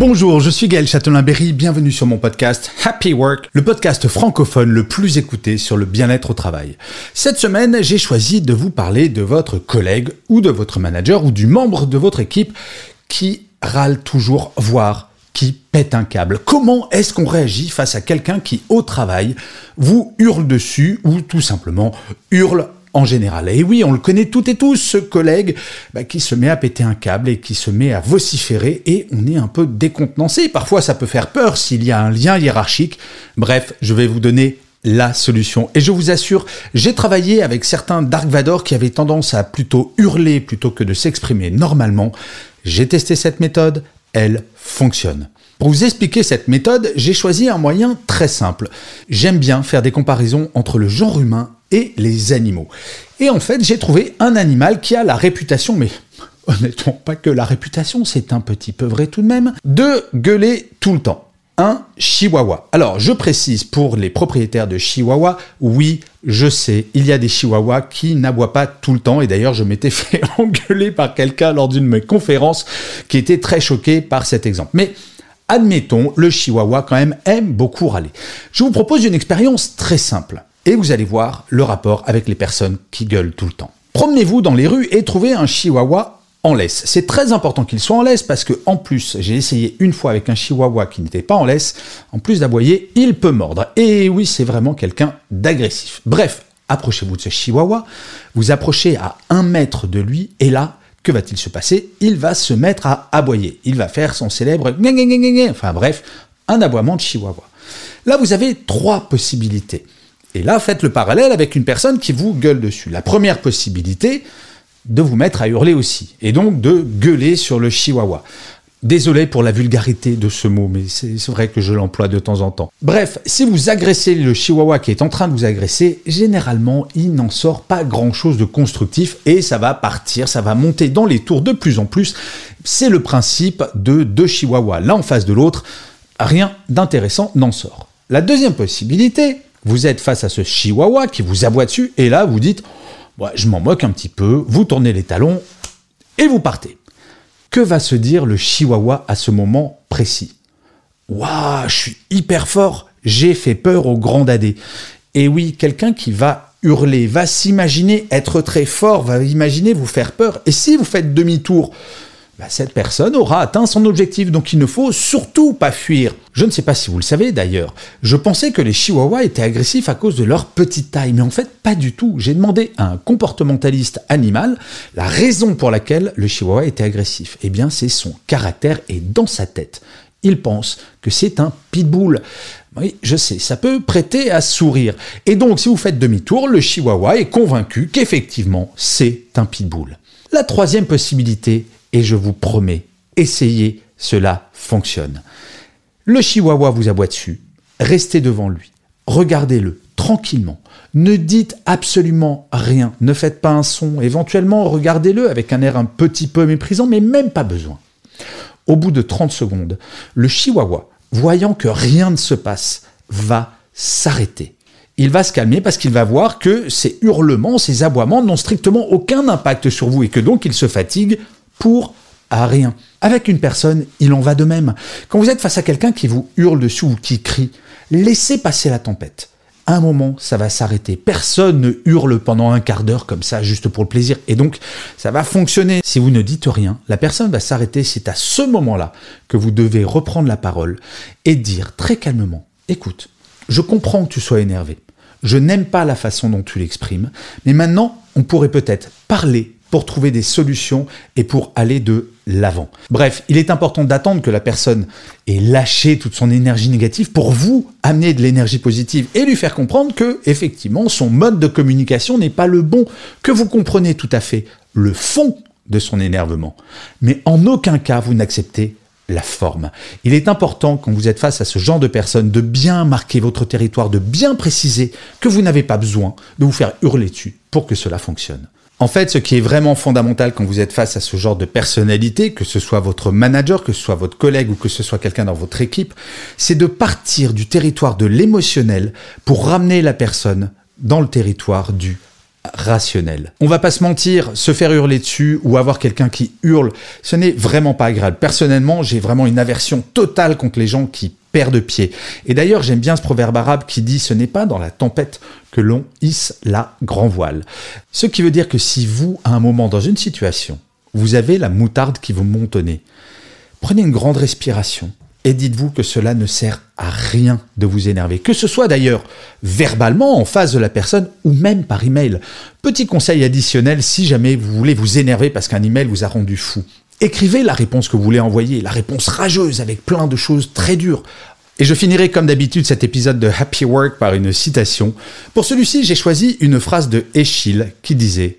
Bonjour, je suis Gaël Châtelain-Berry, bienvenue sur mon podcast Happy Work, le podcast francophone le plus écouté sur le bien-être au travail. Cette semaine, j'ai choisi de vous parler de votre collègue ou de votre manager ou du membre de votre équipe qui râle toujours, voire qui pète un câble. Comment est-ce qu'on réagit face à quelqu'un qui, au travail, vous hurle dessus ou tout simplement hurle en général. Et oui, on le connaît toutes et tous, ce collègue bah, qui se met à péter un câble et qui se met à vociférer et on est un peu décontenancé. Parfois, ça peut faire peur s'il y a un lien hiérarchique. Bref, je vais vous donner la solution. Et je vous assure, j'ai travaillé avec certains Dark Vador qui avaient tendance à plutôt hurler plutôt que de s'exprimer normalement. J'ai testé cette méthode, elle fonctionne. Pour vous expliquer cette méthode, j'ai choisi un moyen très simple. J'aime bien faire des comparaisons entre le genre humain et les animaux. Et en fait, j'ai trouvé un animal qui a la réputation, mais honnêtement pas que la réputation, c'est un petit peu vrai tout de même, de gueuler tout le temps. Un chihuahua. Alors, je précise pour les propriétaires de chihuahua, oui, je sais, il y a des chihuahuas qui n'aboient pas tout le temps, et d'ailleurs, je m'étais fait engueuler par quelqu'un lors d'une conférences qui était très choqué par cet exemple. Mais admettons, le chihuahua quand même aime beaucoup râler. Je vous propose une expérience très simple et vous allez voir le rapport avec les personnes qui gueulent tout le temps. Promenez-vous dans les rues et trouvez un chihuahua en laisse. C'est très important qu'il soit en laisse parce que, en plus, j'ai essayé une fois avec un chihuahua qui n'était pas en laisse, en plus d'aboyer, il peut mordre. Et oui, c'est vraiment quelqu'un d'agressif. Bref, approchez-vous de ce chihuahua, vous approchez à un mètre de lui, et là, que va-t-il se passer? Il va se mettre à aboyer. Il va faire son célèbre enfin bref, un aboiement de chihuahua. Là, vous avez trois possibilités. Et là, faites le parallèle avec une personne qui vous gueule dessus. La première possibilité, de vous mettre à hurler aussi, et donc de gueuler sur le chihuahua. Désolé pour la vulgarité de ce mot, mais c'est vrai que je l'emploie de temps en temps. Bref, si vous agressez le chihuahua qui est en train de vous agresser, généralement, il n'en sort pas grand-chose de constructif et ça va partir, ça va monter dans les tours de plus en plus. C'est le principe de deux chihuahuas l'un en face de l'autre. Rien d'intéressant n'en sort. La deuxième possibilité, vous êtes face à ce chihuahua qui vous aboie dessus, et là, vous dites, je m'en moque un petit peu, vous tournez les talons, et vous partez. Que va se dire le chihuahua à ce moment précis? Waouh, je suis hyper fort, j'ai fait peur au grand dadé. Et oui, quelqu'un qui va hurler, va s'imaginer être très fort, va imaginer vous faire peur. Et si vous faites demi-tour, bah, cette personne aura atteint son objectif, donc il ne faut surtout pas fuir. Je ne sais pas si vous le savez d'ailleurs, je pensais que les chihuahuas étaient agressifs à cause de leur petite taille, mais en fait pas du tout. J'ai demandé à un comportementaliste animal la raison pour laquelle le chihuahua était agressif. Eh bien c'est son caractère et dans sa tête. Il pense que c'est un pitbull. Oui, je sais, ça peut prêter à sourire. Et donc, si vous faites demi-tour, le chihuahua est convaincu qu'effectivement, c'est un pitbull. La troisième possibilité et je vous promets, essayez, cela fonctionne. Le chihuahua vous aboie dessus, restez devant lui, regardez-le tranquillement, ne dites absolument rien, ne faites pas un son, éventuellement regardez-le avec un air un petit peu méprisant, mais même pas besoin. Au bout de 30 secondes, le chihuahua, voyant que rien ne se passe, va s'arrêter. Il va se calmer parce qu'il va voir que ces hurlements, ces aboiements n'ont strictement aucun impact sur vous et que donc il se fatigue pour rien. Avec une personne, il en va de même. Quand vous êtes face à quelqu'un qui vous hurle dessus ou qui crie, laissez passer la tempête. un moment, ça va s'arrêter. Personne ne hurle pendant un quart d'heure comme ça, juste pour le plaisir. Et donc, ça va fonctionner. Si vous ne dites rien, la personne va s'arrêter. C'est à ce moment-là que vous devez reprendre la parole et dire très calmement, écoute, je comprends que tu sois énervé. Je n'aime pas la façon dont tu l'exprimes, mais maintenant, on pourrait peut-être parler pour trouver des solutions et pour aller de l'avant. Bref, il est important d'attendre que la personne ait lâché toute son énergie négative pour vous amener de l'énergie positive et lui faire comprendre que, effectivement, son mode de communication n'est pas le bon, que vous comprenez tout à fait le fond de son énervement. Mais en aucun cas vous n'acceptez la forme. Il est important, quand vous êtes face à ce genre de personnes, de bien marquer votre territoire, de bien préciser que vous n'avez pas besoin de vous faire hurler dessus pour que cela fonctionne. En fait, ce qui est vraiment fondamental quand vous êtes face à ce genre de personnalité, que ce soit votre manager, que ce soit votre collègue ou que ce soit quelqu'un dans votre équipe, c'est de partir du territoire de l'émotionnel pour ramener la personne dans le territoire du rationnel. On va pas se mentir, se faire hurler dessus ou avoir quelqu'un qui hurle, ce n'est vraiment pas agréable. Personnellement, j'ai vraiment une aversion totale contre les gens qui perdent pied. Et d'ailleurs, j'aime bien ce proverbe arabe qui dit ce n'est pas dans la tempête que l'on hisse la grand voile. Ce qui veut dire que si vous, à un moment dans une situation, vous avez la moutarde qui vous monte au nez, prenez une grande respiration et dites-vous que cela ne sert à rien de vous énerver, que ce soit d'ailleurs verbalement en face de la personne ou même par email. Petit conseil additionnel si jamais vous voulez vous énerver parce qu'un email vous a rendu fou. Écrivez la réponse que vous voulez envoyer, la réponse rageuse avec plein de choses très dures. Et je finirai comme d'habitude cet épisode de Happy Work par une citation. Pour celui-ci, j'ai choisi une phrase de Eschyle qui disait ⁇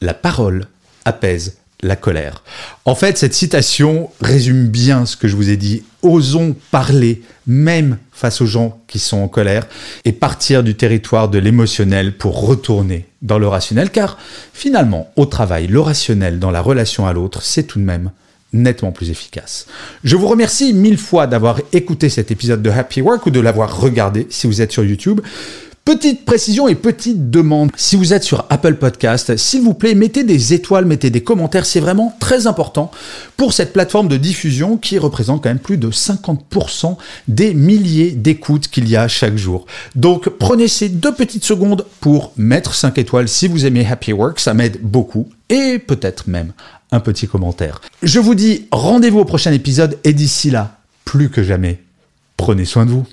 La parole apaise la colère. En fait, cette citation résume bien ce que je vous ai dit. Osons parler, même face aux gens qui sont en colère, et partir du territoire de l'émotionnel pour retourner dans le rationnel, car finalement, au travail, le rationnel dans la relation à l'autre, c'est tout de même nettement plus efficace. Je vous remercie mille fois d'avoir écouté cet épisode de Happy Work ou de l'avoir regardé si vous êtes sur YouTube. Petite précision et petite demande, si vous êtes sur Apple Podcast, s'il vous plaît, mettez des étoiles, mettez des commentaires, c'est vraiment très important pour cette plateforme de diffusion qui représente quand même plus de 50% des milliers d'écoutes qu'il y a chaque jour. Donc prenez ces deux petites secondes pour mettre 5 étoiles si vous aimez Happy Work, ça m'aide beaucoup, et peut-être même un petit commentaire. Je vous dis rendez-vous au prochain épisode et d'ici là, plus que jamais, prenez soin de vous.